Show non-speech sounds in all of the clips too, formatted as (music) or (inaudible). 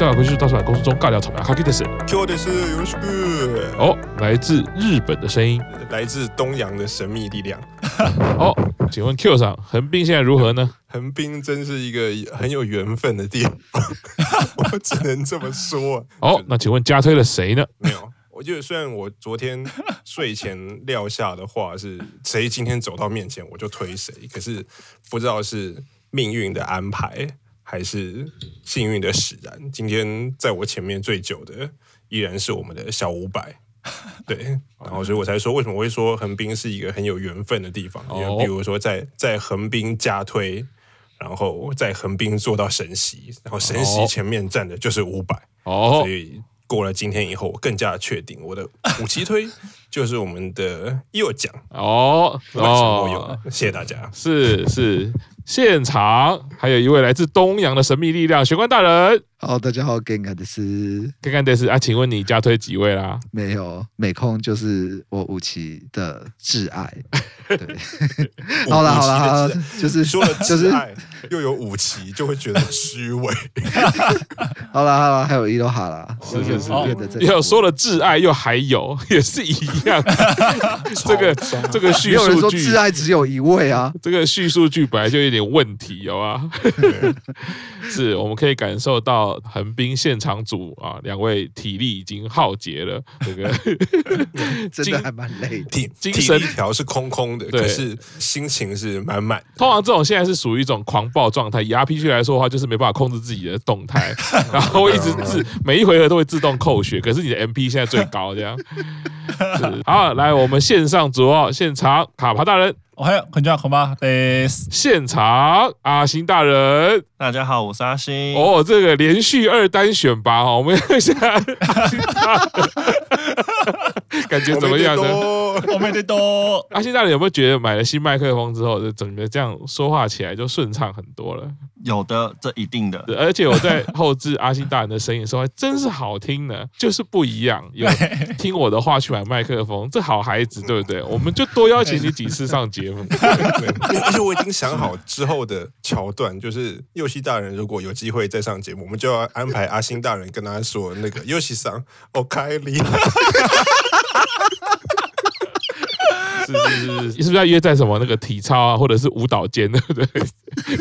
我去上海回去，到处来公司中尬聊草莓卡基的是 Q 的是有是个哦，来自日本的声音，来自东洋的神秘力量。(laughs) 哦，请问 Q 上横滨现在如何呢？横滨真是一个很有缘分的地方，我只能这么说。(laughs) 哦，那请问加推了谁呢？没有，我觉得虽然我昨天睡前撂下的话是谁今天走到面前我就推谁，可是不知道是命运的安排。还是幸运的使然，今天在我前面最久的依然是我们的小五百，(laughs) 对，然后所以我才说为什么我会说横滨是一个很有缘分的地方，因为比如说在在横滨加推，然后在横滨做到神席，然后神席前面站的就是五百，哦，所以过了今天以后，我更加确定我的五期推 (laughs) 就是我们的右奖。哦，哦，谢谢大家，是是。现场还有一位来自东洋的神秘力量，玄关大人。好，大家好，干干的是干干的是啊，请问你加推几位啦？没有，美空就是我五期的挚爱。对，(laughs) 好了好了好了，就是说了就是，又有五期，就会觉得虚伪。(laughs) 好了好了，还有伊罗哈啦，是是是，又说了挚爱，又还有，(laughs) 也是一样。这个这个叙述句，挚爱只有一位啊，这个叙述句本来就有点问题，有啊。是，我们可以感受到。横滨现场组啊，两位体力已经耗竭了，(laughs) 这个 (laughs) 真的还蛮累，体精神条是空空的，可是心情是满满。通常这种现在是属于一种狂暴状态，以 RPG 来说的话，就是没办法控制自己的动态，(laughs) 然后一直自每一回合都会自动扣血，可是你的 MP 现在最高，这样。是好，来我们线上组哦，现场卡帕大人。我还有很久好吗？呃，现场阿星大人，大家好，我是阿星。哦，这个连续二单选拔哈，我们看一下感觉怎么样呢？(laughs) 我没得多。阿星大人有没有觉得买了新麦克风之后，就整个这样说话起来就顺畅很多了？有的，这一定的。而且我在后置阿星大人的声音说，还真是好听呢，就是不一样。有 (laughs) 听我的话去买麦克风，这好孩子，对不对？我们就多邀请你几次上节目。(laughs) 而且我已经想好之后的桥段，就是佑希大人如果有机会再上节目，我们就要安排阿星大人跟他说那个右西桑，我开你。是是是，是不是要约在什么那个体操啊，或者是舞蹈间，对 (laughs) 不对？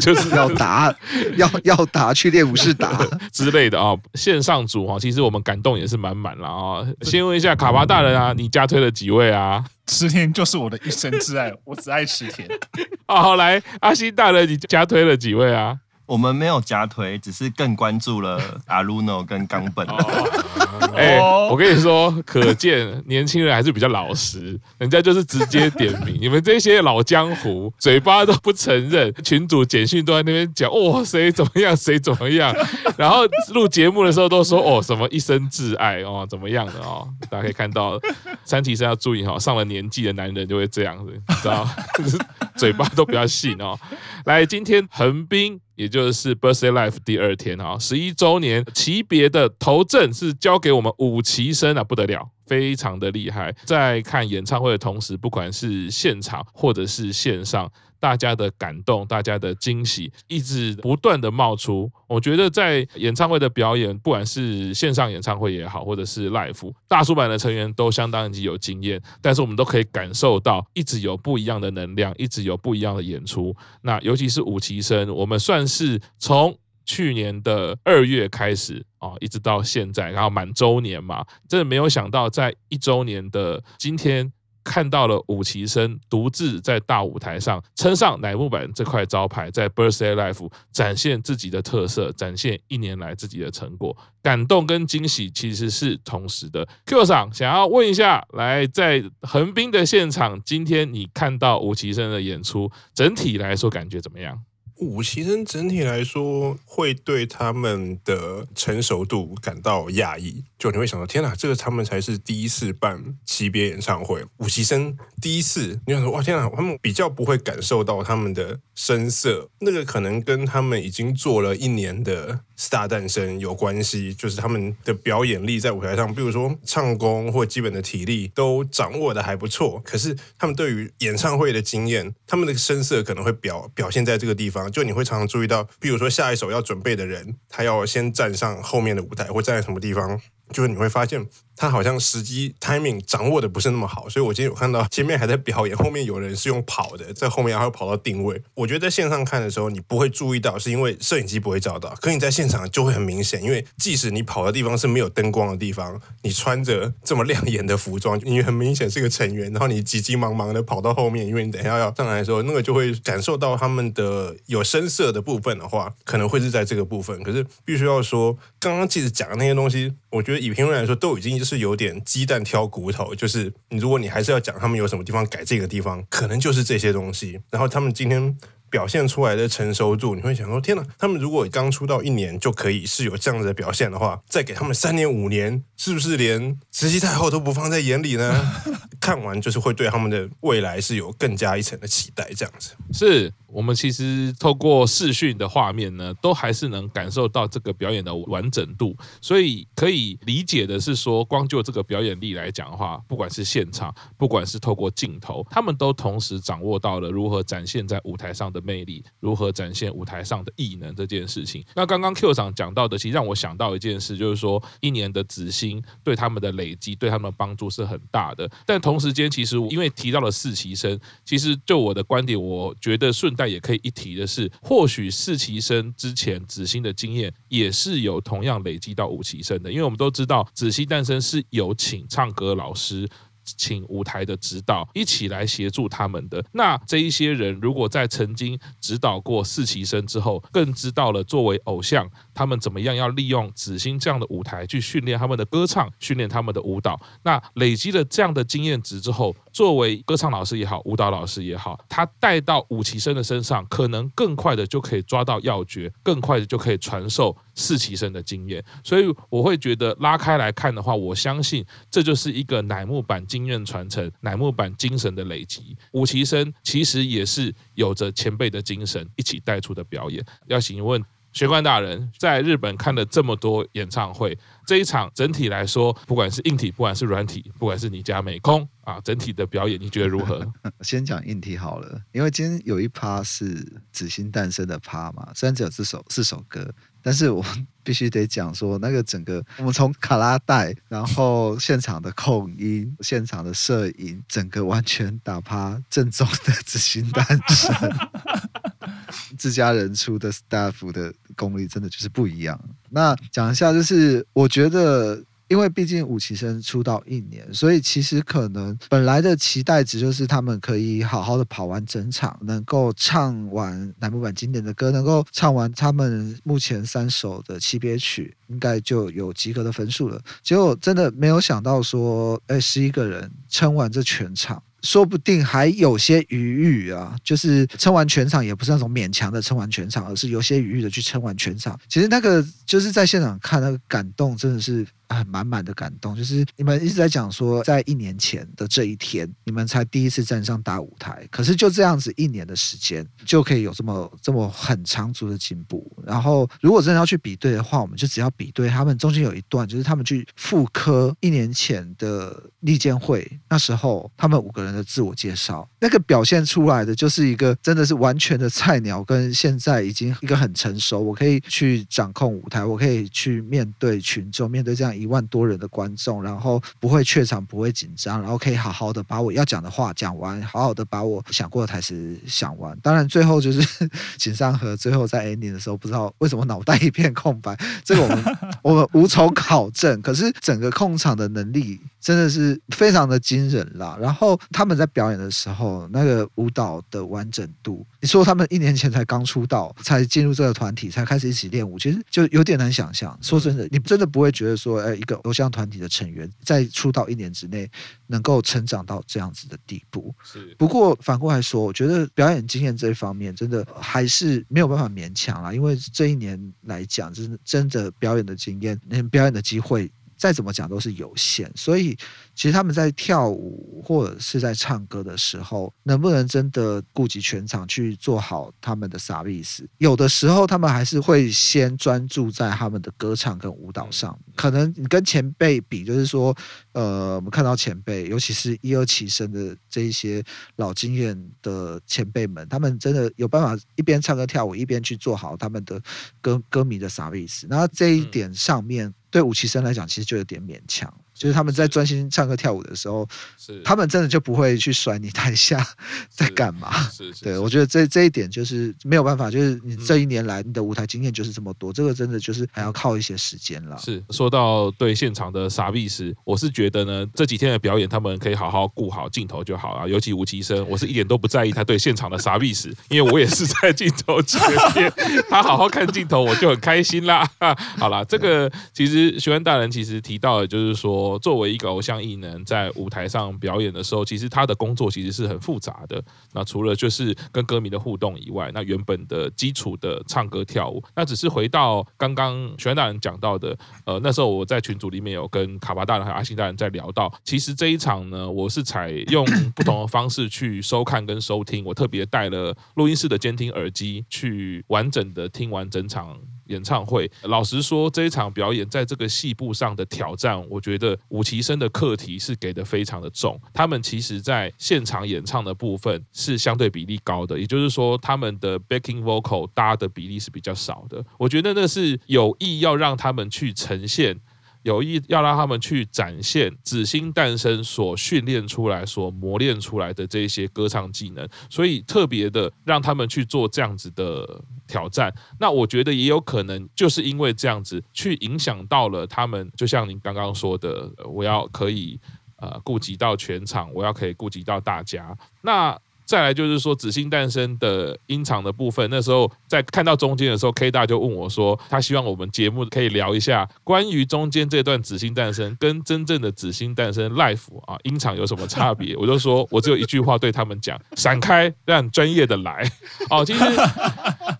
就是要打，要要打，去练武士打 (laughs) 之类的啊。线上组哈，其实我们感动也是满满了啊。先问一下卡巴大人啊，你加推了几位啊？池田就是我的一生挚爱，我只爱池田。(laughs) 好，来阿西大人，你加推了几位啊？我们没有加推，只是更关注了阿鲁诺跟冈本。(laughs) 哎，我跟你说，可见年轻人还是比较老实，(laughs) 人家就是直接点名。(laughs) 你们这些老江湖，嘴巴都不承认，群主简讯都在那边讲，哦，谁怎么样，谁怎么样。然后录节目的时候都说，哦，什么一生挚爱哦，怎么样的哦。大家可以看到，三体生要注意哈，上了年纪的男人就会这样子，你知道，嘴巴都不要信哦。来，今天横滨。也就是 Birthday life 第二天啊，十一周年级别的头阵是交给我们五期生啊，不得了，非常的厉害。在看演唱会的同时，不管是现场或者是线上。大家的感动，大家的惊喜，一直不断的冒出。我觉得在演唱会的表演，不管是线上演唱会也好，或者是 live，大叔版的成员都相当已经有经验，但是我们都可以感受到，一直有不一样的能量，一直有不一样的演出。那尤其是五期生，我们算是从去年的二月开始啊，一直到现在，然后满周年嘛，真的没有想到，在一周年的今天。看到了伍奇生独自在大舞台上撑上乃木坂这块招牌，在 Birthday Life 展现自己的特色，展现一年来自己的成果，感动跟惊喜其实是同时的。Q 桑想要问一下，来在横滨的现场，今天你看到伍奇生的演出，整体来说感觉怎么样？五期生整体来说，会对他们的成熟度感到讶异。就你会想到，天哪，这个他们才是第一次办级别演唱会。五期生第一次，你想说，哇，天哪，他们比较不会感受到他们的声色。那个可能跟他们已经做了一年的 Star 诞生有关系，就是他们的表演力在舞台上，比如说唱功或基本的体力都掌握的还不错。可是他们对于演唱会的经验，他们的声色可能会表表现在这个地方。就你会常常注意到，比如说下一首要准备的人，他要先站上后面的舞台，或站在什么地方。就是你会发现，他好像时机 timing 掌握的不是那么好，所以我今天有看到前面还在表演，后面有人是用跑的，在后面还会跑到定位。我觉得在线上看的时候，你不会注意到，是因为摄影机不会照到。可你在现场就会很明显，因为即使你跑的地方是没有灯光的地方，你穿着这么亮眼的服装，你很明显是个成员，然后你急急忙忙的跑到后面，因为你等一下要上来的时候，那个就会感受到他们的有声色的部分的话，可能会是在这个部分。可是必须要说，刚刚记者讲的那些东西，我觉得。以评论来说，都已经就是有点鸡蛋挑骨头。就是你，如果你还是要讲他们有什么地方改，这个地方可能就是这些东西。然后他们今天表现出来的成熟度，你会想说：天哪！他们如果刚出道一年就可以是有这样子的表现的话，再给他们三年五年，是不是连慈禧太后都不放在眼里呢？(laughs) 看完就是会对他们的未来是有更加一层的期待。这样子是。我们其实透过视讯的画面呢，都还是能感受到这个表演的完整度，所以可以理解的是说，光就这个表演力来讲的话，不管是现场，不管是透过镜头，他们都同时掌握到了如何展现在舞台上的魅力，如何展现舞台上的异能这件事情。那刚刚 Q 长讲到的，其实让我想到一件事，就是说一年的紫星对他们的累积，对他们的帮助是很大的。但同时间，其实因为提到了四期生，其实就我的观点，我觉得顺带。也可以一提的是，或许四期生之前紫星的经验也是有同样累积到五期生的，因为我们都知道紫星诞生是有请唱歌老师。请舞台的指导一起来协助他们的。那这一些人，如果在曾经指导过四期生之后，更知道了作为偶像，他们怎么样要利用紫星这样的舞台去训练他们的歌唱，训练他们的舞蹈。那累积了这样的经验值之后，作为歌唱老师也好，舞蹈老师也好，他带到五期生的身上，可能更快的就可以抓到要诀，更快的就可以传授四期生的经验。所以我会觉得拉开来看的话，我相信这就是一个乃木坂。经验传承，乃木坂精神的累积。五期生其实也是有着前辈的精神一起带出的表演。要请问玄关大人，在日本看了这么多演唱会，这一场整体来说，不管是硬体，不管是软体，不管是你家美空啊，整体的表演，你觉得如何？(laughs) 先讲硬体好了，因为今天有一趴是紫星诞生的趴嘛，虽然只有这首四首歌。但是我必须得讲说，那个整个我们从卡拉带，然后现场的控音、现场的摄影，整个完全打趴正宗的紫星诞生，(laughs) 自家人出的 staff 的功力真的就是不一样。那讲一下，就是我觉得。因为毕竟五期生出道一年，所以其实可能本来的期待值就是他们可以好好的跑完整场，能够唱完乃木坂经典的歌，能够唱完他们目前三首的七别曲，应该就有及格的分数了。结果真的没有想到说，哎，十一个人撑完这全场。说不定还有些余裕啊，就是撑完全场也不是那种勉强的撑完全场，而是有些余裕的去撑完全场。其实那个就是在现场看那个感动，真的是很满满的感动。就是你们一直在讲说，在一年前的这一天，你们才第一次站上大舞台，可是就这样子一年的时间，就可以有这么这么很长足的进步。然后如果真的要去比对的话，我们就只要比对他们中间有一段，就是他们去复刻一年前的立见会，那时候他们五个人。的自我介绍，那个表现出来的就是一个真的是完全的菜鸟，跟现在已经一个很成熟，我可以去掌控舞台，我可以去面对群众，面对这样一万多人的观众，然后不会怯场，不会紧张，然后可以好好的把我要讲的话讲完，好好的把我想过的台词想完。当然最后就是 (laughs) 井上和最后在 ending 的时候，不知道为什么脑袋一片空白，这个我们 (laughs) 我们无从考证。可是整个控场的能力真的是非常的惊人啦。然后他。他们在表演的时候，那个舞蹈的完整度，你说他们一年前才刚出道，才进入这个团体，才开始一起练舞，其实就有点难想象。说真的，你真的不会觉得说，哎，一个偶像团体的成员在出道一年之内能够成长到这样子的地步。是。不过反过来说，我觉得表演经验这一方面，真的还是没有办法勉强啦，因为这一年来讲，真的真的表演的经验，连表演的机会。再怎么讲都是有限，所以其实他们在跳舞或者是在唱歌的时候，能不能真的顾及全场去做好他们的萨比斯？有的时候他们还是会先专注在他们的歌唱跟舞蹈上。可能你跟前辈比，就是说，呃，我们看到前辈，尤其是一二期生的这一些老经验的前辈们，他们真的有办法一边唱歌跳舞，一边去做好他们的歌歌迷的萨比斯。那这一点上面。对五期生来讲，其实就有点勉强。就是他们在专心唱歌跳舞的时候，是他们真的就不会去甩你台下在干嘛。是，对，我觉得这这一点就是没有办法，就是你这一年来你的舞台经验就是这么多，这个真的就是还要靠一些时间了。是说到对现场的傻逼时，我是觉得呢，这几天的表演他们可以好好顾好镜头就好了。尤其吴奇生，我是一点都不在意他对现场的傻逼时，因为我也是在镜头前面，(laughs) 他好好看镜头我就很开心啦。(laughs) 好啦，这个其实学安大人其实提到的就是说。作为一个偶像艺人，在舞台上表演的时候，其实他的工作其实是很复杂的。那除了就是跟歌迷的互动以外，那原本的基础的唱歌跳舞，那只是回到刚刚玄大人讲到的，呃，那时候我在群组里面有跟卡巴大人和阿信大人在聊到，其实这一场呢，我是采用 (coughs) 不同的方式去收看跟收听，我特别带了录音室的监听耳机去完整的听完整场。演唱会，老实说，这一场表演在这个戏部上的挑战，我觉得武其生的课题是给的非常的重。他们其实在现场演唱的部分是相对比例高的，也就是说，他们的 backing vocal 搭的比例是比较少的。我觉得那是有意要让他们去呈现。有意要让他们去展现紫星诞生所训练出来、所磨练出来的这些歌唱技能，所以特别的让他们去做这样子的挑战。那我觉得也有可能就是因为这样子去影响到了他们，就像您刚刚说的，我要可以呃顾及到全场，我要可以顾及到大家。那再来就是说，紫星诞生的音场的部分，那时候在看到中间的时候，K 大就问我说，他希望我们节目可以聊一下关于中间这段紫星诞生跟真正的紫星诞生 Life 啊音场有什么差别？我就说我只有一句话对他们讲：闪开，让专业的来。哦，其实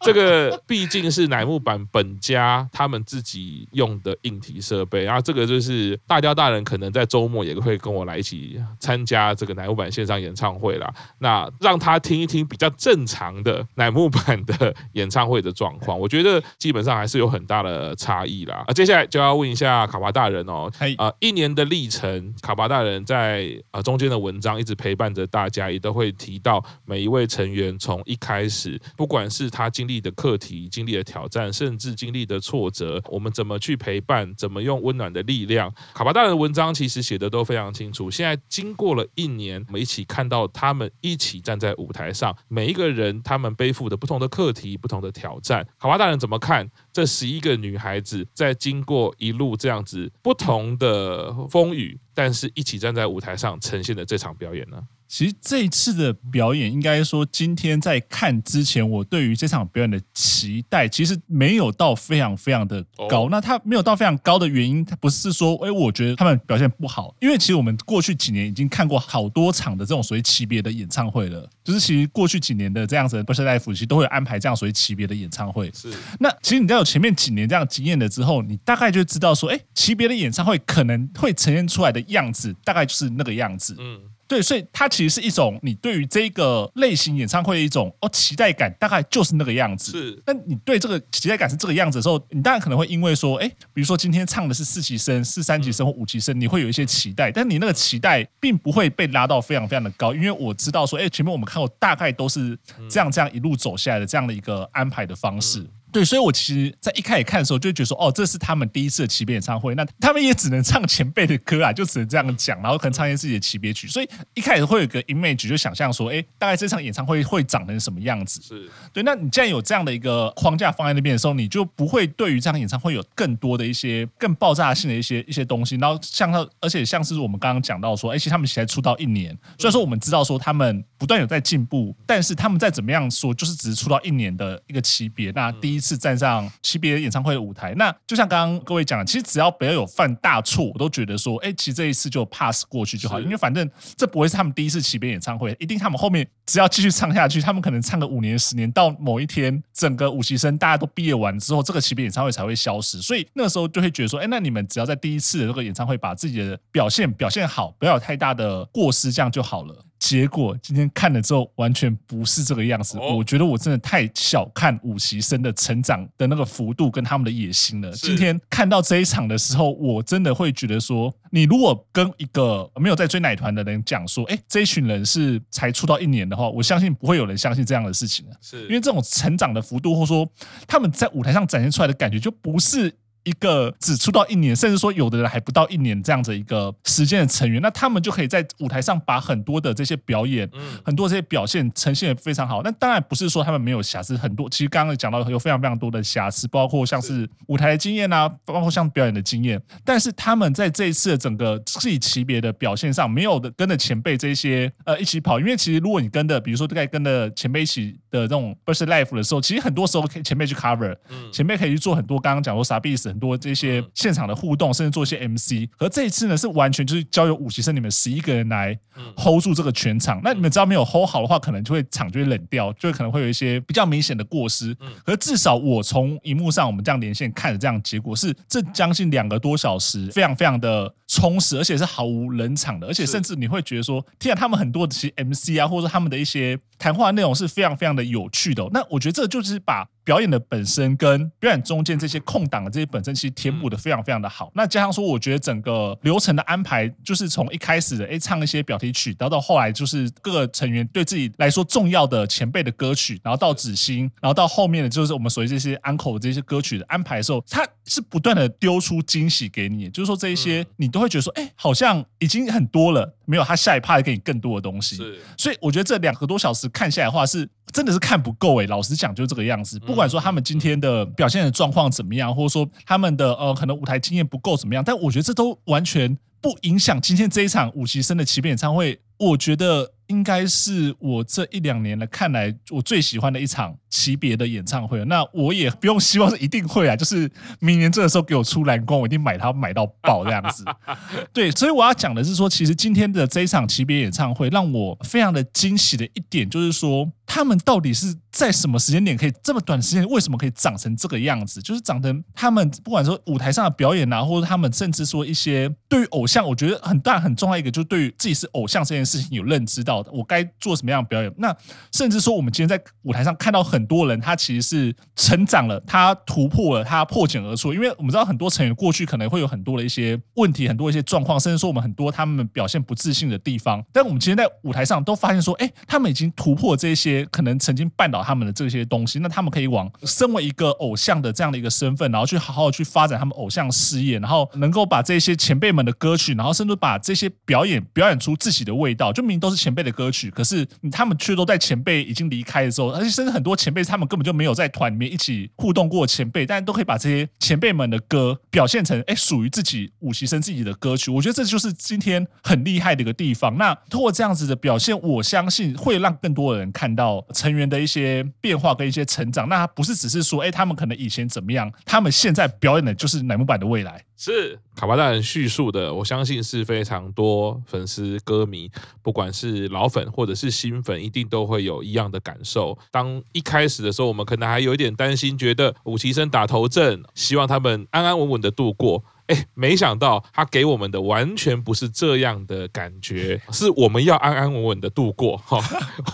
这个毕竟是乃木坂本家他们自己用的硬体设备，然后这个就是大雕大人可能在周末也会跟我来一起参加这个乃木坂线上演唱会啦。那让他听一听比较正常的乃木坂的 (laughs) 演唱会的状况，我觉得基本上还是有很大的差异啦。啊，接下来就要问一下卡巴大人哦，啊，一年的历程，卡巴大人在啊中间的文章一直陪伴着大家，也都会提到每一位成员从一开始，不管是他经历历的课题、经历的挑战，甚至经历的挫折，我们怎么去陪伴，怎么用温暖的力量。卡巴大人的文章其实写的都非常清楚。现在经过了一年，我们一起看到他们一起。站在舞台上，每一个人他们背负的不同的课题、不同的挑战。卡巴大人怎么看这十一个女孩子在经过一路这样子不同的风雨，但是一起站在舞台上呈现的这场表演呢？其实这一次的表演，应该说今天在看之前，我对于这场表演的期待其实没有到非常非常的高。那它没有到非常高的原因，它不是说，哎，我觉得他们表现不好，因为其实我们过去几年已经看过好多场的这种所谓级别的演唱会了。就是其实过去几年的这样子的 Birthday Live 其实都会安排这样所谓级别的演唱会。是。那其实你在有前面几年这样经验了之后，你大概就知道说，哎，级别的演唱会可能会呈现出来的样子，大概就是那个样子。嗯。对，所以它其实是一种你对于这个类型演唱会的一种哦期待感，大概就是那个样子。是，那你对这个期待感是这个样子的时候，你当然可能会因为说，哎，比如说今天唱的是四级生、是三级生或五级生，你会有一些期待，但你那个期待并不会被拉到非常非常的高，因为我知道说，哎，前面我们看过大概都是这样这样一路走下来的这样的一个安排的方式。对，所以我其实，在一开始看的时候，就觉得说，哦，这是他们第一次的级别演唱会，那他们也只能唱前辈的歌啊，就只能这样讲，然后可能唱一些自己的级别曲，所以一开始会有个 image，就想象说，哎，大概这场演唱会会长成什么样子？是对。那你既然有这样的一个框架放在那边的时候，你就不会对于这场演唱会有更多的一些更爆炸性的一些一些东西。然后像他，而且像是我们刚刚讲到说，哎，其实他们才出道一年，虽然说我们知道说他们不断有在进步，但是他们在怎么样说，就是只是出道一年的一个级别，那第一。一次站上级别演唱会的舞台。那就像刚刚各位讲的，其实只要不要有犯大错，我都觉得说，哎，其实这一次就 pass 过去就好，因为反正这不会是他们第一次级别演唱会，一定他们后面只要继续唱下去，他们可能唱个五年、十年，到某一天整个五期生大家都毕业完之后，这个级别演唱会才会消失。所以那个时候就会觉得说，哎，那你们只要在第一次的这个演唱会把自己的表现表现好，不要有太大的过失，这样就好了。结果今天看了之后，完全不是这个样子。我觉得我真的太小看五习生的成长的那个幅度跟他们的野心了。今天看到这一场的时候，我真的会觉得说，你如果跟一个没有在追奶团的人讲说，哎，这一群人是才出道一年的话，我相信不会有人相信这样的事情的。是因为这种成长的幅度，或者说他们在舞台上展现出来的感觉，就不是。一个只出道一年，甚至说有的人还不到一年这样子一个时间的成员，那他们就可以在舞台上把很多的这些表演，嗯，很多这些表现呈现的非常好。那当然不是说他们没有瑕疵，很多其实刚刚讲到有非常非常多的瑕疵，包括像是舞台的经验啊，包括像表演的经验。但是他们在这一次的整个自己级别的表现上，没有的跟着前辈这些呃一起跑，因为其实如果你跟着，比如说大概跟着前辈一起的这种 Burst Life 的时候，其实很多时候可以前辈去 cover，嗯，前辈可以去做很多刚刚讲说啥意思。很多这些现场的互动，甚至做一些 MC，而这一次呢，是完全就是交由五期生你们十一个人来 hold 住这个全场。那你们只要没有 hold 好的话，可能就会场就会冷掉，就会可能会有一些比较明显的过失。可是至少我从荧幕上我们这样连线看的这样结果是，这将近两个多小时，非常非常的充实，而且是毫无冷场的，而且甚至你会觉得说，天啊，他们很多的其实 MC 啊，或者说他们的一些谈话内容是非常非常的有趣的。那我觉得这就是把。表演的本身跟表演中间这些空档的这些本身，其实填补的非常非常的好。那加上说，我觉得整个流程的安排，就是从一开始的哎唱一些表题曲，然后到后来就是各个成员对自己来说重要的前辈的歌曲，然后到紫星，然后到后面的就是我们所谓这些安可的这些歌曲的安排的时候，它是不断的丢出惊喜给你，就是说这一些你都会觉得说，哎，好像已经很多了，没有他下一趴给你更多的东西。是，所以我觉得这两个多小时看下来的话是。真的是看不够诶，老实讲就是这个样子。不管说他们今天的表现的状况怎么样，或者说他们的呃可能舞台经验不够怎么样，但我觉得这都完全不影响今天这一场五期生的级别演唱会。我觉得。应该是我这一两年来看来我最喜欢的一场级别的演唱会。那我也不用希望是一定会啊，就是明年这个时候给我出蓝光，我一定买它买到爆这样子。(laughs) 对，所以我要讲的是说，其实今天的这一场级别演唱会让我非常的惊喜的一点，就是说他们到底是在什么时间点可以这么短时间，为什么可以长成这个样子？就是长成他们不管说舞台上的表演啊，或者他们甚至说一些对于偶像，我觉得很大很重要一个，就是对于自己是偶像这件事情有认知到的。我该做什么样的表演？那甚至说，我们今天在舞台上看到很多人，他其实是成长了，他突破了，他破茧而出。因为我们知道很多成员过去可能会有很多的一些问题，很多一些状况，甚至说我们很多他们表现不自信的地方。但我们今天在舞台上都发现说，哎，他们已经突破这些可能曾经绊倒他们的这些东西。那他们可以往身为一个偶像的这样的一个身份，然后去好好去发展他们偶像事业，然后能够把这些前辈们的歌曲，然后甚至把这些表演表演出自己的味道。就明明都是前辈的歌曲，可是他们却都在前辈已经离开的时候，而且甚至很多前辈他们根本就没有在团里面一起互动过前辈，但都可以把这些前辈们的歌表现成哎属于自己五期生自己的歌曲。我觉得这就是今天很厉害的一个地方。那通过这样子的表现，我相信会让更多的人看到成员的一些变化跟一些成长。那他不是只是说哎他们可能以前怎么样，他们现在表演的就是乃木坂的未来。是卡巴大人叙述的，我相信是非常多粉丝歌迷，不管是老粉或者是新粉，一定都会有一样的感受。当一开始的时候，我们可能还有一点担心，觉得五期生打头阵，希望他们安安稳稳的度过。哎，没想到他给我们的完全不是这样的感觉，(laughs) 是我们要安安稳稳的度过哈。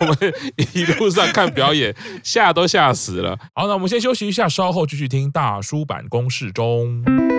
我们一路上看表演，吓都吓死了。好，那我们先休息一下，稍后继续听大叔版公式中。